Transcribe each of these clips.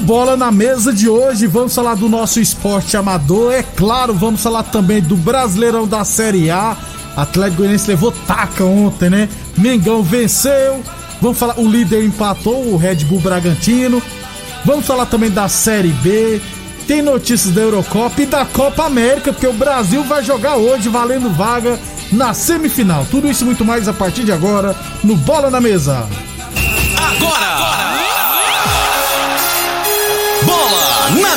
Bola na Mesa de hoje, vamos falar do nosso esporte amador. É claro, vamos falar também do Brasileirão da Série A. Atlético Goianiense levou taca ontem, né? Mengão venceu. Vamos falar, o líder empatou, o Red Bull Bragantino. Vamos falar também da Série B. Tem notícias da Eurocopa e da Copa América, porque o Brasil vai jogar hoje valendo vaga na semifinal. Tudo isso e muito mais a partir de agora no Bola na Mesa. Agora! agora.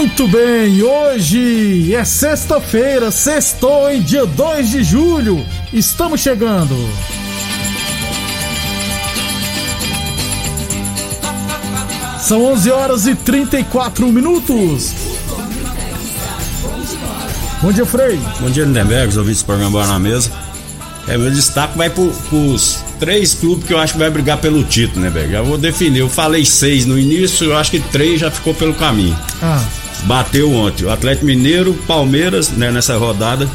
Muito bem, hoje é sexta-feira, sextou em dia 2 de julho. Estamos chegando. São 11 horas e 34 minutos. Bom dia, Frei. Bom dia, Lindenberg, os ouvintes do programa na Mesa. É, meu destaque vai para os três clubes que eu acho que vai brigar pelo título, né, Berg? Já vou definir. Eu falei seis no início, eu acho que três já ficou pelo caminho. Ah. Bateu ontem o Atlético Mineiro, Palmeiras, né, nessa rodada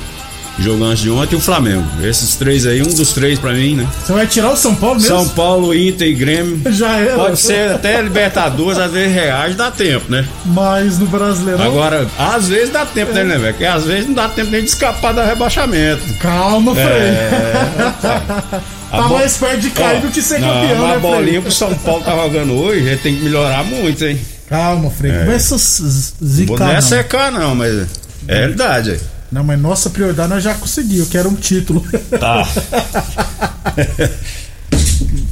jogando antes de ontem e o Flamengo. Esses três aí, um dos três pra mim, né? Você vai tirar o São Paulo mesmo? São Paulo, Inter e Grêmio. Já é. Pode ser até Libertadores, às vezes reais, dá tempo, né? Mas no Brasileirão. Agora, às vezes dá tempo, é. né, né, velho? Porque às vezes não dá tempo nem de escapar do rebaixamento. Calma, Frei. É, tá. tá bo... mais perto de cair do que ser não, campeão, né, A bolinha que o São Paulo tá jogando hoje, ele tem que melhorar muito, hein? Calma, Frei. É. Começa a zicar. Não é secar, não, mas é verdade aí. Não, mas nossa prioridade nós já conseguimos, que era um título. Tá.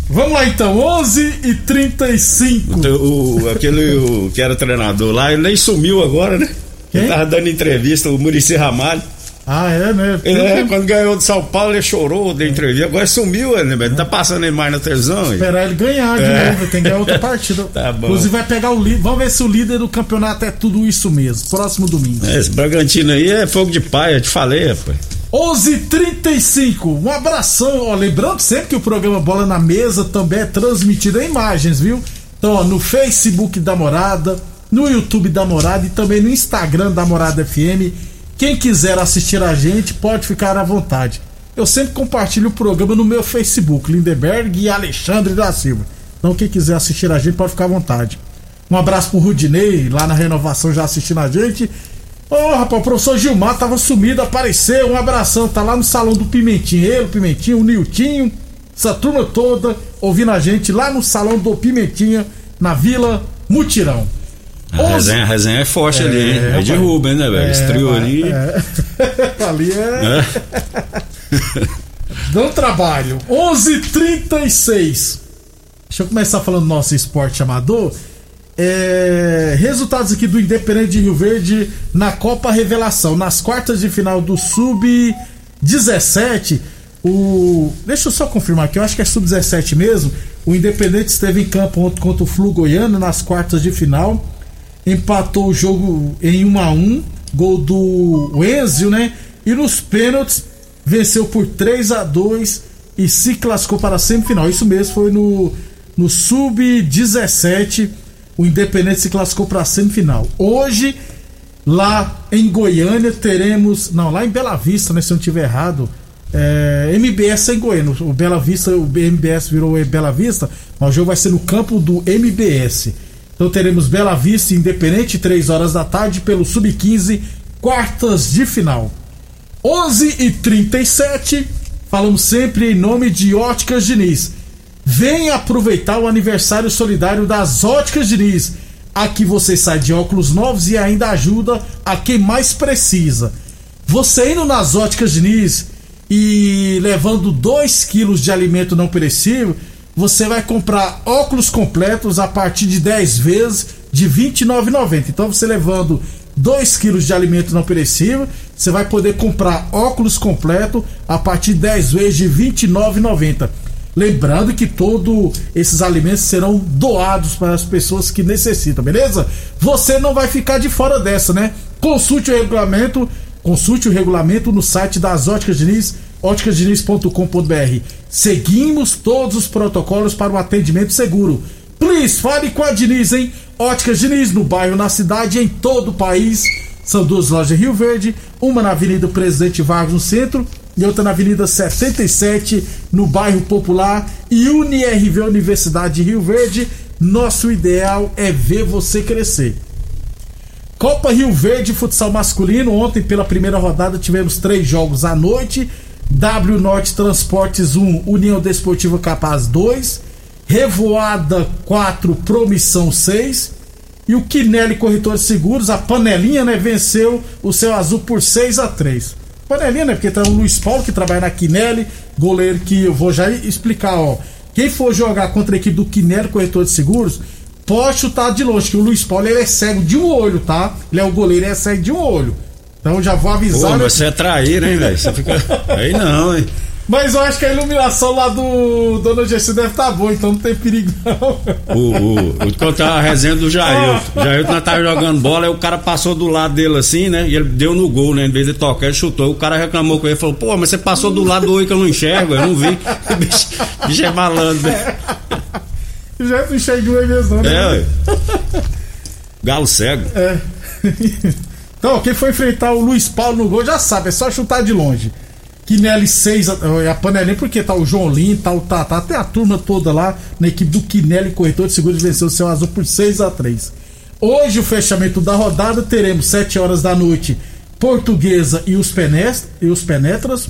Vamos lá então, 11 e 35 o, o Aquele o, que era treinador lá, ele nem sumiu agora, né? Quem? Ele tava dando entrevista, o Murici Ramalho. Ah, é, né? É, quando ganhou de São Paulo, ele chorou, deu entrevista. Agora sumiu, né? Ele tá passando ele mais na televisão. Esperar ele ganhar de é. novo, tem que ganhar outra partida. tá bom. Inclusive vai pegar o líder. Vamos ver se o líder do campeonato é tudo isso mesmo. Próximo domingo. É, esse Bragantino aí é fogo de pai, eu te falei, rapaz. 11:35. Um abração, ó, lembrando sempre que o programa Bola na Mesa também é transmitido em imagens, viu? Então, ó, no Facebook da Morada, no YouTube da Morada e também no Instagram da Morada FM quem quiser assistir a gente pode ficar à vontade. Eu sempre compartilho o programa no meu Facebook, Lindeberg e Alexandre da Silva. Então quem quiser assistir a gente pode ficar à vontade. Um abraço pro Rudinei, lá na renovação já assistindo a gente. Ô oh, rapaz, o professor Gilmar tava sumido, apareceu. Um abração, tá lá no salão do Pimentinho. Ele, o Pimentinho, o Niltinho, essa turma toda ouvindo a gente lá no salão do Pimentinha, na Vila Mutirão. A resenha, a resenha é forte é, ali, hein? É, de Rubem, né, velho? É, Esse trio ali. É. ali é. é. Dão trabalho. 11:36. Deixa eu começar falando do nosso esporte amador. É, resultados aqui do Independente de Rio Verde na Copa Revelação. Nas quartas de final do Sub-17, o. Deixa eu só confirmar aqui, eu acho que é Sub-17 mesmo. O Independente esteve em campo contra o Flu Goiano nas quartas de final empatou o jogo em 1 a 1 gol do Enzio, né? E nos pênaltis venceu por 3 a 2 e se classificou para a semifinal. Isso mesmo, foi no, no Sub-17. O Independente se classificou para a semifinal. Hoje, lá em Goiânia, teremos. Não, lá em Bela Vista, né? Se eu não estiver errado. é, MBS em Goiânia. O Bela Vista, o MBS virou Bela Vista, mas o jogo vai ser no campo do MBS. Então teremos Bela Vista Independente, 3 horas da tarde, pelo Sub-15, quartas de final. 11 e 37 falamos sempre em nome de Óticas Diniz. Venha aproveitar o aniversário solidário das Óticas Diniz. Aqui você sai de óculos novos e ainda ajuda a quem mais precisa. Você indo nas Óticas Diniz e levando 2 quilos de alimento não perecível, você vai comprar óculos completos a partir de 10 vezes de R$ 29,90. Então você levando 2 quilos de alimento não perecível, você vai poder comprar óculos completo a partir de 10 vezes de R$ 29,90. Lembrando que todos esses alimentos serão doados para as pessoas que necessitam, beleza? Você não vai ficar de fora dessa, né? Consulte o regulamento, consulte o regulamento no site das Óticas Diniz, óticasdiniz.com.br. Seguimos todos os protocolos para o atendimento seguro. Please, fale com a Diniz, hein? Óticas Diniz, no bairro, na cidade, em todo o país. São duas lojas em Rio Verde, uma na Avenida Presidente Vargas, no centro, e outra na Avenida 77, no bairro Popular, e UniRV Universidade de Rio Verde. Nosso ideal é ver você crescer. Copa Rio Verde Futsal Masculino. Ontem, pela primeira rodada, tivemos três jogos à noite. W Norte Transportes 1, União Desportiva Capaz 2. Revoada 4, Promissão 6. E o Quinelli Corretor de Seguros, a panelinha, né, venceu o seu azul por 6 a 3 Panelinha, né? Porque tá o Luiz Paulo que trabalha na Quinelli, goleiro que eu vou já explicar, ó. Quem for jogar contra a equipe do Quinelli Corretor de Seguros, pode chutar de longe, que o Luiz Paulo ele é cego de um olho, tá? Ele é o goleiro, ele é cego de um olho. Então já vou avisar. Pô, né? você é traíra, hein, velho? Você fica. Aí não, hein? Mas eu acho que a iluminação lá do Dona Gessi deve estar tá boa, então não tem perigo não. O, o, o contar a resenha do Jair. O Jair nós tava jogando bola, aí o cara passou do lado dele assim, né? E ele deu no gol, né? Em vez de tocar, ele chutou. O cara reclamou com ele falou: pô, mas você passou do lado do oi que eu não enxergo, eu não vi. O bicho, bicho é malandro, né? Já não enxergou aí mesmo, né? É, ué. Galo cego. É. Então, quem for enfrentar o Luiz Paulo no gol já sabe, é só chutar de longe. Quinelli 6, a, a panelinha, porque tá o João Lin, tá o Tata, até a turma toda lá na equipe do Quinelli Corretor de Seguros venceu o seu azul por 6 a 3 Hoje, o fechamento da rodada, teremos 7 horas da noite, Portuguesa e os, Penest, e os Penetras.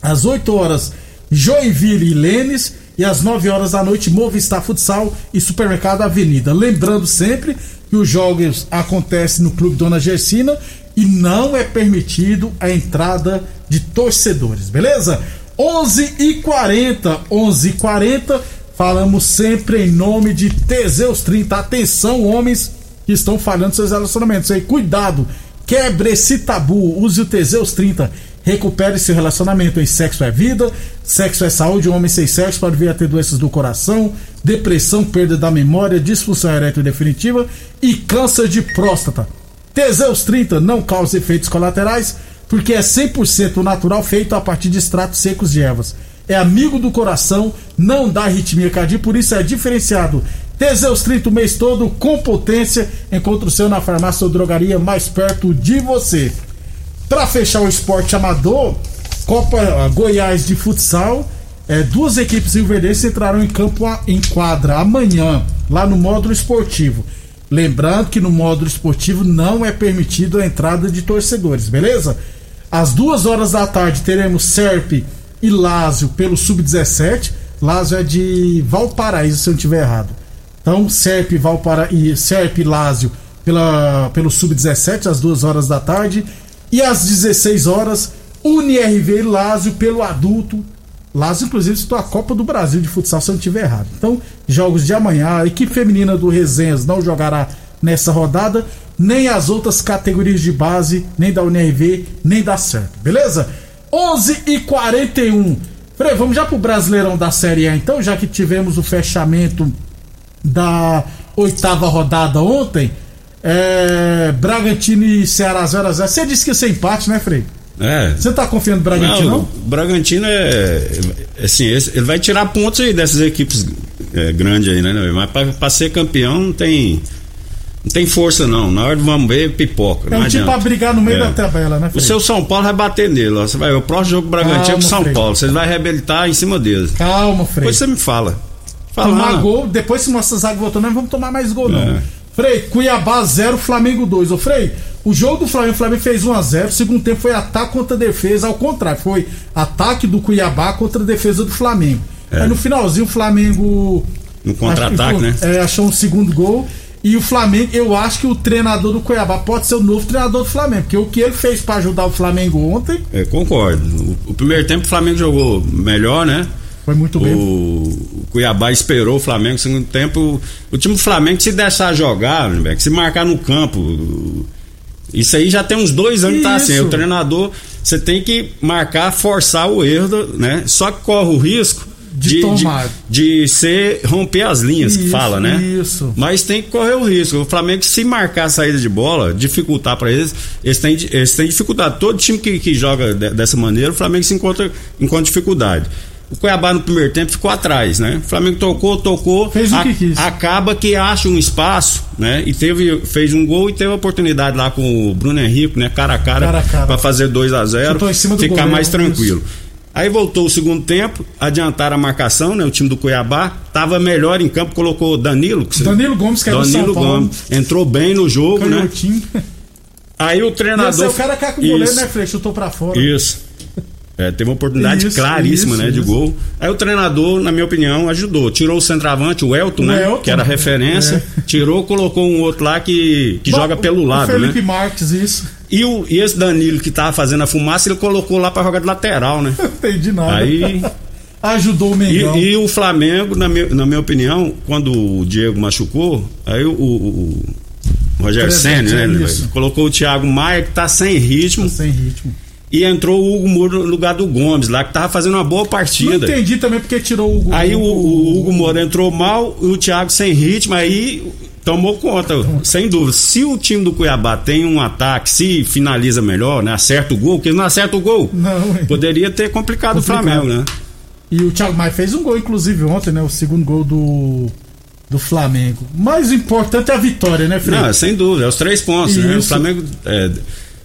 Às 8 horas, Joinville e Lênis. E às 9 horas da noite, Movistar Futsal e Supermercado Avenida. Lembrando sempre que os jogos acontecem no Clube Dona Gersina e não é permitido a entrada de torcedores, beleza? 11 e 40, 11 e 40, falamos sempre em nome de Teseus 30. Atenção, homens que estão falhando seus relacionamentos aí, cuidado, quebre esse tabu, use o Teseus 30. Recupere seu relacionamento em sexo é vida, sexo é saúde, homem sem sexo pode vir a ter doenças do coração, depressão, perda da memória, disfunção erétil definitiva e câncer de próstata. Teseus 30 não causa efeitos colaterais porque é 100% natural feito a partir de extratos secos de ervas. É amigo do coração, não dá arritmia cardíaca, por isso é diferenciado. Teseus 30 o mês todo com potência. Encontre o seu na farmácia ou drogaria mais perto de você. Para fechar o esporte amador, Copa Goiás de futsal, é, duas equipes rioverdenses entrarão em campo em quadra amanhã, lá no módulo esportivo. Lembrando que no módulo esportivo não é permitido a entrada de torcedores, beleza? Às duas horas da tarde teremos Serp e Lázio pelo Sub-17. Lázio é de Valparaíso, se eu não estiver errado. Então, Serp, Valpara... e Serp e Lázio pela... pelo Sub-17, às duas horas da tarde. E às 16 horas, UniRV e Lázio pelo adulto. Lázio, inclusive, citou a Copa do Brasil de futsal, se eu não estiver errado. Então, jogos de amanhã, a equipe feminina do Resenhas não jogará nessa rodada, nem as outras categorias de base, nem da UNRV, nem da CERP, beleza? 11 e 41 Frei, vamos já pro Brasileirão da Série A então, já que tivemos o fechamento da oitava rodada ontem. É, Bragantino e Ceará 0x0. Você disse que ia ser empate, né, Frei? É. Você tá confiando no Bragantino? Não, o Bragantino é. Assim, ele vai tirar pontos aí dessas equipes é, grandes aí, né? Mas pra, pra ser campeão não tem. Não tem força, não. Na hora de vamos ver, pipoca. É não um time pra brigar no meio É. da tabela, né, O Frei? seu São Paulo vai bater nele. ó. Você vai, o próximo jogo do Bragantino é com o São Frei. Paulo. Vocês vão reabilitar em cima deles. Calma, Frei. Depois você me fala. Fala. Tomar gol, depois se nossa zaga voltou, nós não vamos tomar mais gol, não. É. Frei, Cuiabá 0, Flamengo 2. Ô, Frei, o jogo do Flamengo, o Flamengo fez 1x0. Segundo tempo foi ataque contra defesa, ao contrário, foi ataque do Cuiabá contra a defesa do Flamengo. Aí no finalzinho o Flamengo. É. No contra-ataque, né? é, achou um segundo gol. E o Flamengo, eu acho que o treinador do Cuiabá pode ser o novo treinador do Flamengo, porque o que ele fez pra ajudar o Flamengo ontem É, concordo. O, o primeiro tempo o Flamengo jogou melhor, né? Foi muito bem. O, Cuiabá esperou o Flamengo. No segundo tempo, o, time do Flamengo, se deixar jogar, se marcar no campo. Isso aí já tem uns dois anos que tá assim. O treinador, você tem que marcar, forçar o erro, né? Só que corre o risco De de, de, tomar. de ser romper as linhas, que Isso, fala, né? isso. Mas tem que correr o risco. O Flamengo, se marcar a saída de bola, dificultar para eles, eles têm, eles têm dificuldade. Todo time que, que joga de- dessa maneira, o Flamengo se encontra, encontra dificuldade. O Cuiabá no primeiro tempo ficou atrás, né? O Flamengo tocou, tocou, Fez o que quis. acaba que acha um espaço, né? E teve, fez um gol e teve a oportunidade lá com o Bruno Henrique, né? Cara a cara, Cara a cara. para fazer 2 a 0 Chutou em cima do ficar goleiro, mais isso. tranquilo. Aí voltou o segundo tempo, adiantaram a marcação, né? O time do Cuiabá tava melhor em campo, colocou Danilo. que- Danilo Gomes, que do Danilo São Paulo. Gomes entrou bem no jogo, né? Canhotinho. Aí o treinador. é o cara é com o goleiro, Isso, né, Frei? Chutou pra fora. Isso. É, teve uma oportunidade Isso, claríssima, isso, né, de isso. gol. Aí o treinador, na minha opinião, ajudou. Tirou o centroavante, o Elton, O né? Elton, que era referência. Tirou, colocou um outro lá que, que Bom, joga pelo o lado, Felipe né? Marques, isso. E, o, e esse Danilo que tava fazendo a fumaça, ele colocou lá pra jogar de lateral, né? Não entendi nada. Aí. Ajudou o Mengão. E, e o Flamengo, na minha, na minha opinião, quando o Diego machucou, aí o, o, o Senna, né? Colocou o Thiago Maia, que tá sem ritmo, Sem ritmo. E entrou o Hugo Moura no lugar do Gomes, lá, que tava fazendo uma boa Não partida. entendi também porque tirou o Hugo. Aí o, o Hugo Moura entrou mal e o Thiago sem ritmo, aí tomou conta, sem dúvida. Se o time do Cuiabá tem um ataque, se finaliza melhor, né? Acerta o gol, porque não acerta o gol. Não, hein? Poderia ter complicado, Complicado. o Flamengo, né? E o Thiago Maia fez um gol, inclusive, ontem, né? O segundo gol do, do Flamengo. Mas o importante é a vitória, né, Fred? Não, sem dúvida, é os três pontos, né? O. Flamengo. é,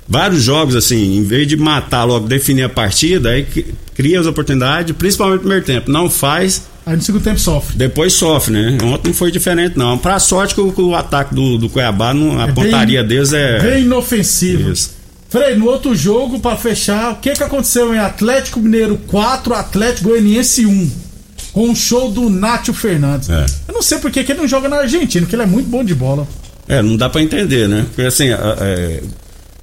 vários jogos, assim, em vez de matar logo, definir a partida, aí cri- cria as oportunidades, principalmente no primeiro tempo. Não faz, Aí no segundo tempo sofre. depois sofre, né? Ontem não foi diferente, não. Pra sorte que o, o ataque do, do Cuiabá, não- a É pontaria bem- deles é. Bem inofensivo. Isso. Frei, no outro jogo, pra fechar, o que que aconteceu em Atlético Mineiro 4, Atlético Goianiense 1? Com um show do Nátio Fernandes. É. Eu não sei por que que ele não joga na Argentina, porque ele é muito bom de bola. É, não dá pra entender, né? Porque assim, é,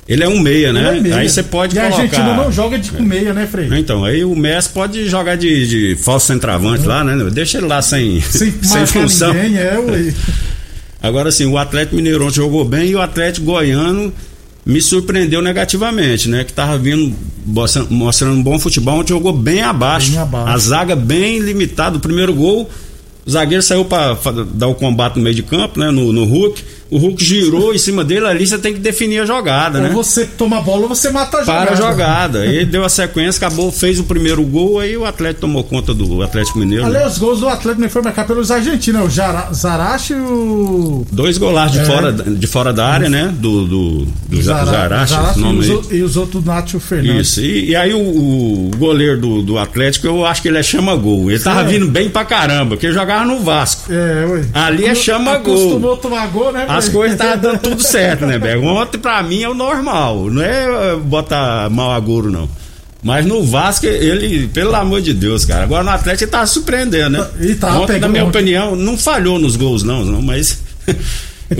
ele é um meia, né? É meia. Aí você pode e a colocar. Argentina não joga de com meia, né, Frei? Então, aí o Messi pode jogar de, de falso centroavante lá, né? Deixa ele lá sem, Sem, sem função. ninguém, é, ué. Agora sim, o Atlético Mineiro ontem jogou bem e o Atlético Goiano me surpreendeu negativamente, né? Que tava vindo mostrando, um bom futebol, ontem jogou bem abaixo. Bem abaixo. A zaga bem limitada. O primeiro gol, o zagueiro saiu para dar o combate no meio de campo, né? No, no Hulk. O Hulk girou em cima dele, ali você tem que definir a jogada, né? Ou você toma a bola ou você mata a jogada. Para a jogada. Ele deu a sequência, acabou, fez o primeiro gol, aí o Atlético tomou conta do Atlético Mineiro. né? Aliás, os gols do Atlético não foi marcado pelos argentinos, né? o Jara- Zaracho e o. Dois golaços de, É. fora, de fora da área, né? Do, do, do Zara- Zaracho esse nome e, os, e os outros Nátio Fernandes. Isso, e, e aí o, o goleiro do, do Atlético, eu acho que ele é chama-gol. Ele tava É. vindo bem pra caramba, porque jogava no Vasco. É, ué. Ali é chama-gol. Acostumou tomar gol, né? As coisas estavam dando tudo certo, né, Bego? Ontem, pra mim, é o normal. Não é eh, botar mal agouro, não. Mas no Vasco, ele, pelo amor de Deus, cara. Agora no Atlético ele tava surpreendendo, né? Ele tava ontem, na minha ontem. opinião, não falhou nos gols, não, não mas. Ele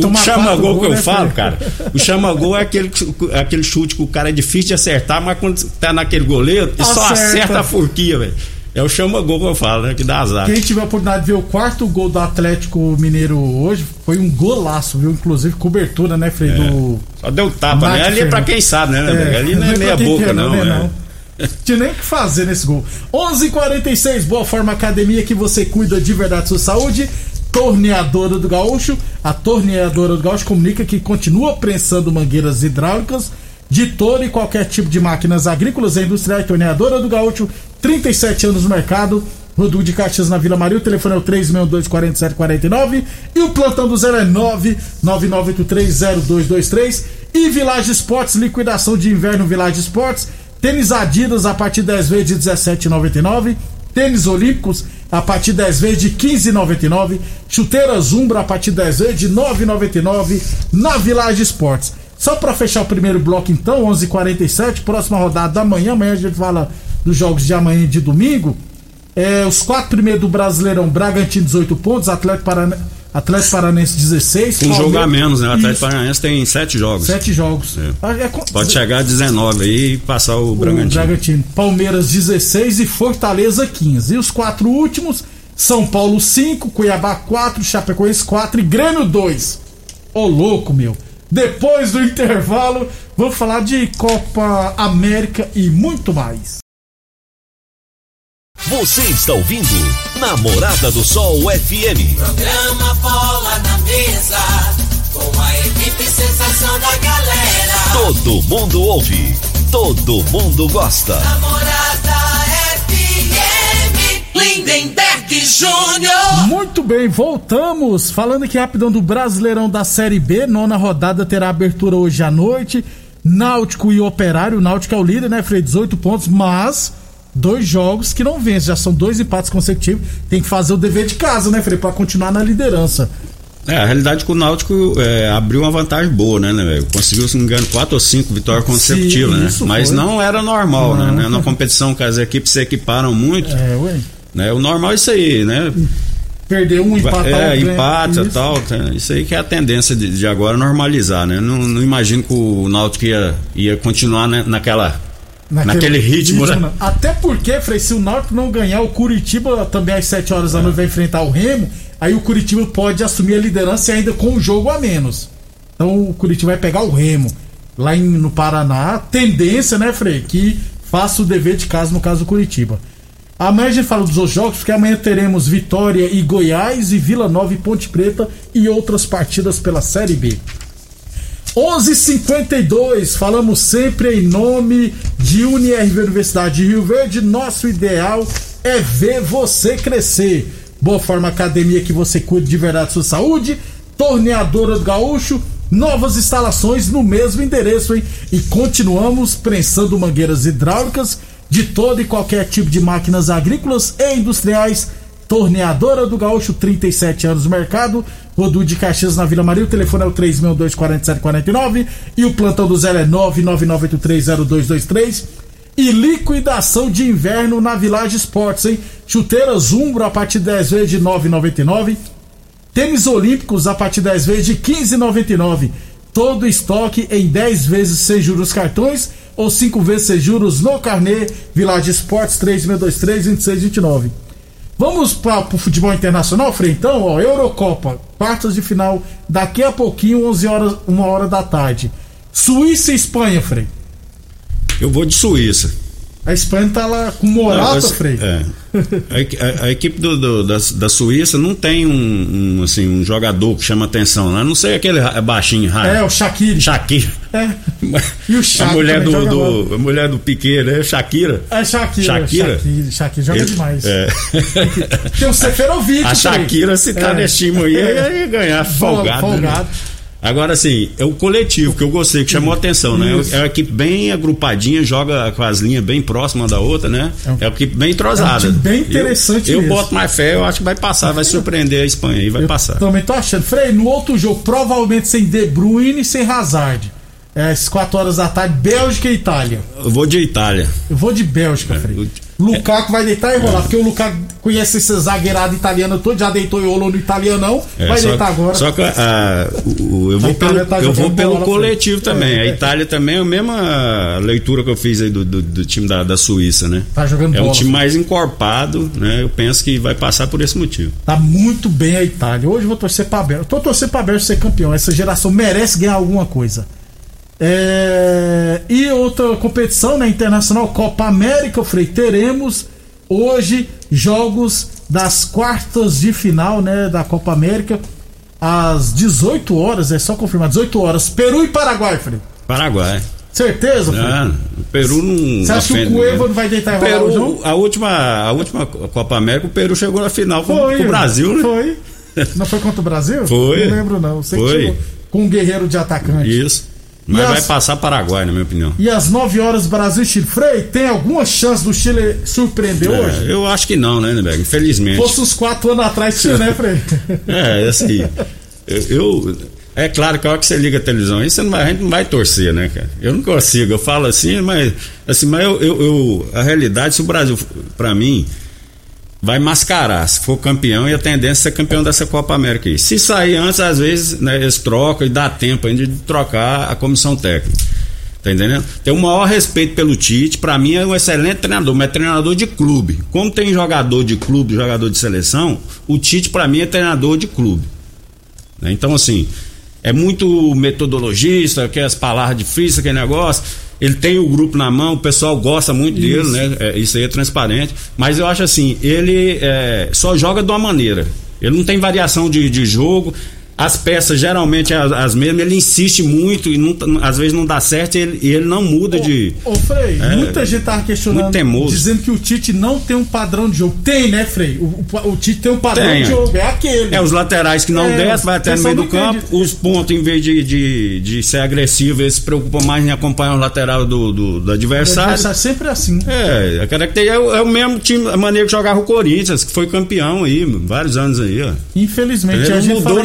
O chama-gol que eu né, falo, cara. O chama-gol é aquele, aquele chute que o cara é difícil de acertar, mas quando tá naquele goleiro, ele só Acerta. acerta a furquia, velho. É o chama-gol que eu falo, né? Que dá azar. Quem tiver a oportunidade de ver o quarto gol do Atlético Mineiro hoje, foi um golaço, viu? Inclusive cobertura, né, Frei? Do... Só deu tapa, né? Nath Ali é pra quem sabe, né? Bego? Ali não é pra meia boca, quer, não. né, é. Tinha nem o que fazer nesse gol. 11:46 h 46 Boa Forma Academia que você cuida de verdade sua saúde. Torneadora do Gaúcho. A Torneadora do Gaúcho comunica que continua prensando mangueiras hidráulicas de todo e qualquer tipo de máquinas agrícolas e industriais. Torneadora do Gaúcho, 37 anos no mercado. Rodul de Caxias na Vila Maria. O telefone é o 362-4749 e o plantão do zero é 999830223. E Village Esportes, liquidação de inverno Village Esportes. Tênis Adidas a partir de 10 vezes de 17,99. Tênis Olímpicos a partir de 10 vezes de 15,99. Chuteiras Umbra a partir de 10 vezes de 9,99 na Village Esportes. Só para fechar o primeiro bloco então, 11:47, próxima rodada da manhã, amanhã a gente fala dos jogos de amanhã e de domingo. É, os quatro primeiros do Brasileirão, Bragantino 18 pontos, Atlético, Parana... Atlético Paranense 16. Com um jogo a menos, né? O Atlético Paranense tem sete jogos. Sete jogos. É. Ah, é... Pode chegar a 19 aí e passar o, o Bragantino. Bragantino. Palmeiras 16 e Fortaleza 15. E os quatro últimos, São Paulo 5, Cuiabá 4, Chapecoense 4 e Grêmio 2. Ô louco, meu. Depois do intervalo, vamos falar de Copa América e muito mais. Você está ouvindo Namorada do Sol FM. Programa Bola na Mesa, com a equipe sensação da galera. Todo mundo ouve, todo mundo gosta. Namorada FM, Lindenberg Júnior. Muito bem, voltamos. Falando aqui rapidão do Brasileirão da Série B, nona rodada terá abertura hoje à noite. Náutico e Operário. O Náutico é o líder, né, Frei? 18 pontos, mas dois jogos que não vence, já são dois empates consecutivos. Tem que fazer o dever de casa, né, Frei, para continuar na liderança. É, a realidade é que o Náutico é, abriu uma vantagem boa, né, né Conseguiu, se não me engano, quatro ou cinco vitórias consecutivas, né? Mas foi. não era normal, não. né? Na competição que as equipes se equiparam muito. É, ué. Né, o normal é isso aí, né? Perder um, empatar É, empate e tal. Isso aí que é a tendência de, de agora normalizar, né? Não, não, imagino que o Náutico ia, ia continuar né, naquela Naquele, Naquele ritmo, ritmo, né? Até porque, Frei, se o Náutico não ganhar, o Curitiba também às 7 horas da noite vai enfrentar o Remo, aí o Curitiba pode assumir a liderança ainda com um jogo a menos. Então o Curitiba vai pegar o Remo lá em, no Paraná. Tendência, né, Frei, que faça o dever de casa no caso do Curitiba. Amanhã a gente fala dos outros jogos, porque amanhã teremos Vitória e Goiás e Vila Nova e Ponte Preta e outras partidas pela Série B. 11:52 falamos sempre em nome de UniRV Universidade de Rio Verde. Nosso ideal é ver você crescer. Boa Forma Academia que você cuide de verdade sua saúde. Torneadora do Gaúcho. Novas instalações no mesmo endereço, hein? E continuamos prensando mangueiras hidráulicas de todo e qualquer tipo de máquinas agrícolas e industriais Torneadora do Gaúcho, 37 anos no mercado. Rodu de Caxias na Vila Maria. O telefone é o 3624749 e o plantão do zero é 999830223. E liquidação de inverno na Village Esportes, hein? Chuteiras Umbro a partir de 10 vezes de 9,99. Tênis Olímpicos a partir de 10 vezes de 15,99. Todo estoque em 10 vezes sem juros cartões ou 5 vezes sem juros no carnê. Village Esportes 3623 2629. Vamos para o futebol internacional, Frei? Então, ó, Eurocopa, quartas de final, daqui a pouquinho, 11 horas, 1 hora da tarde. Suíça e Espanha, Frei. Eu vou de Suíça. A Espanha tá lá com Morato, Frei. É. A, a, a, equipe do, do, da, da Suíça não tem um, um, assim, um jogador que chama atenção, né? Não sei aquele baixinho raro. É, o Shaqiri. Shaqiri. É. E o Shaqiri. A mulher do, do, a mulher do Piquet, né? Shakira. É Shakira. Shakira. Shakira, Shakira joga Ele, demais. É. Tem o Seferovic. A Shakira, se tá é. nesse time aí, ia ganhar folgado. Folgado. Né? Agora, assim, é o coletivo que eu gostei, que chamou a atenção, né? É uma equipe bem agrupadinha, joga com as linhas bem próximas da outra, né? É, uma equipe bem entrosada. É um bem interessante Eu, eu boto mais fé, eu acho que vai passar, vai surpreender a Espanha e vai eu passar. Também tô achando. Frei, no outro jogo, provavelmente sem De Bruyne e sem Hazard. É, às 4 horas da tarde, Bélgica e Itália. Eu vou de Itália. Eu vou de Bélgica, é, Frei. Lukaku vai deitar e rolar, é. porque o Lukaku conhece esse zagueirado italiano todo, já deitou e rolou no italianão, é, vai só, deitar agora. Só que ah, o, eu vou pelo, tá eu vou pelo coletivo também. É, a Itália também é a mesma leitura que eu fiz aí do, do, do time da, da, Suíça, né? Tá jogando É bola, um time mais encorpado, né? Eu penso que vai passar por esse motivo. Tá muito bem a Itália. Hoje eu vou torcer pra Bélgica. Tô torcendo pra Bélgica ser campeão. Essa geração merece ganhar alguma coisa. É... E outra competição na né, internacional, Copa América, Frei, teremos hoje jogos das quartas de final né, da Copa América às 18 horas, é só confirmar, 18 horas, Peru e Paraguai, Frei. Paraguai. Certeza, Frei? Ah, o Peru não. Você acha que o Cueva não vai deitar Peru, jogo? a última, a última Copa América, o Peru chegou na final Foi. com o Brasil, né? Foi. Não foi contra o Brasil? Foi. Não lembro, não. Que Foi. com um guerreiro de atacante. Isso. Mas E vai as- passar Paraguai, na minha opinião. E às 9 horas, Brasil e Chile. Frei, tem alguma chance do Chile surpreender hoje? É, eu acho que não, né, Neberg? Infelizmente. Fosse uns 4 anos atrás, tinha, né, Frei? É, assim. eu, eu- É claro que a hora que você liga a televisão aí, você não vai, a gente não vai torcer, né, cara? Eu não consigo, eu falo assim, mas. Assim, mas eu, eu- eu- a realidade, se o Brasil, pra mim, vai mascarar. Se for campeão, e a tendência é ser campeão dessa Copa América aí. Se sair antes, às vezes, né, eles trocam e dá tempo ainda de trocar a comissão técnica. Tá entendendo? Tenho o maior respeito pelo Tite. Pra mim é um excelente treinador, mas é treinador de clube. Como tem jogador de clube, jogador de seleção, o Tite pra mim é treinador de clube. né? Então, assim, é muito metodologista, que as palavras difíceis, aquele negócio. Ele tem o grupo na mão, o pessoal gosta muito dele, né? É, isso aí é transparente. Mas eu acho assim, ele é, só joga de uma maneira. Ele não tem variação de, de jogo. As peças geralmente as, as mesmas, ele insiste muito e não- às vezes não dá certo e ele, ele não muda de. Ô, Frei, É, muita gente tava questionando, muito teimoso. dizendo que o Tite não tem um padrão de jogo. Tem, né, Frei? O, o- o Tite tem um padrão Tem, de é. jogo, é aquele. É, os laterais que não É, descem, vai até no meio do campo. Os pontos, em vez de, de, de ser agressivo, eles se preocupam mais em acompanhar o lateral do, do, do adversário. adversário sempre assim. É, a característica é, o- é o mesmo time, a maneira que jogava o Corinthians, que foi campeão aí, vários anos aí, ó. Infelizmente, Ele não mudou fala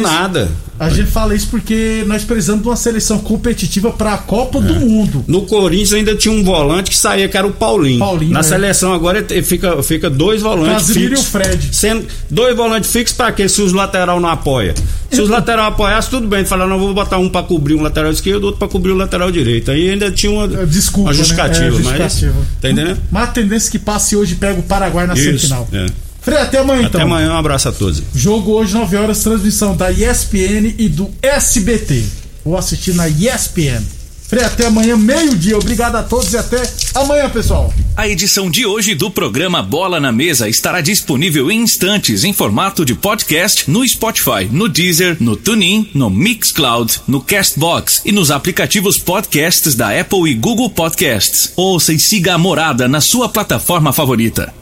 A gente fala isso porque nós precisamos de uma seleção competitiva para a Copa do Mundo. No Corinthians ainda tinha um volante que saía, que era o Paulinho. Paulinho, Na é. seleção agora ele fica, fica dois volantes Casimiro e o fixos. Fred. Sendo dois volantes fixos pra quê? Se os lateral não apoia. Se os lateral apoiassem, tudo bem. Falaram, não, vou botar um pra cobrir um lateral esquerdo, outro pra cobrir o lateral direito. Aí ainda tinha uma, É, Desculpa, uma justificativa, né? É, mas. justificativa. Tá entendendo? Mas a tendência é que passe hoje pega o Paraguai na Isso, semifinal. é. Frei, até amanhã então. Até amanhã, um abraço a todos. Jogo hoje, 9 horas, transmissão da ESPN e do SBT. Vou assistir na ESPN. Frei, até amanhã, meio-dia. Obrigado a todos e até amanhã, pessoal. A edição de hoje do programa Bola na Mesa estará disponível em instantes em formato de podcast no Spotify, no Deezer, no TuneIn, no Mixcloud, no Castbox e nos aplicativos podcasts da Apple e Google Podcasts. Ouça e siga a Morada na sua plataforma favorita.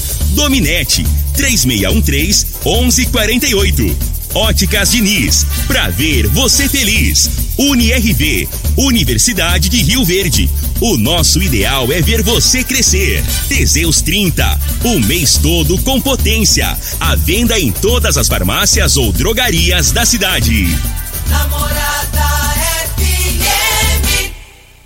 Dominete, 3613-1148. Óticas Diniz, pra ver você feliz. UniRV, Universidade de Rio Verde. O nosso ideal é ver você crescer. Teseus 30, o mês todo com potência. A venda em todas as farmácias ou drogarias da cidade. Namorada FM.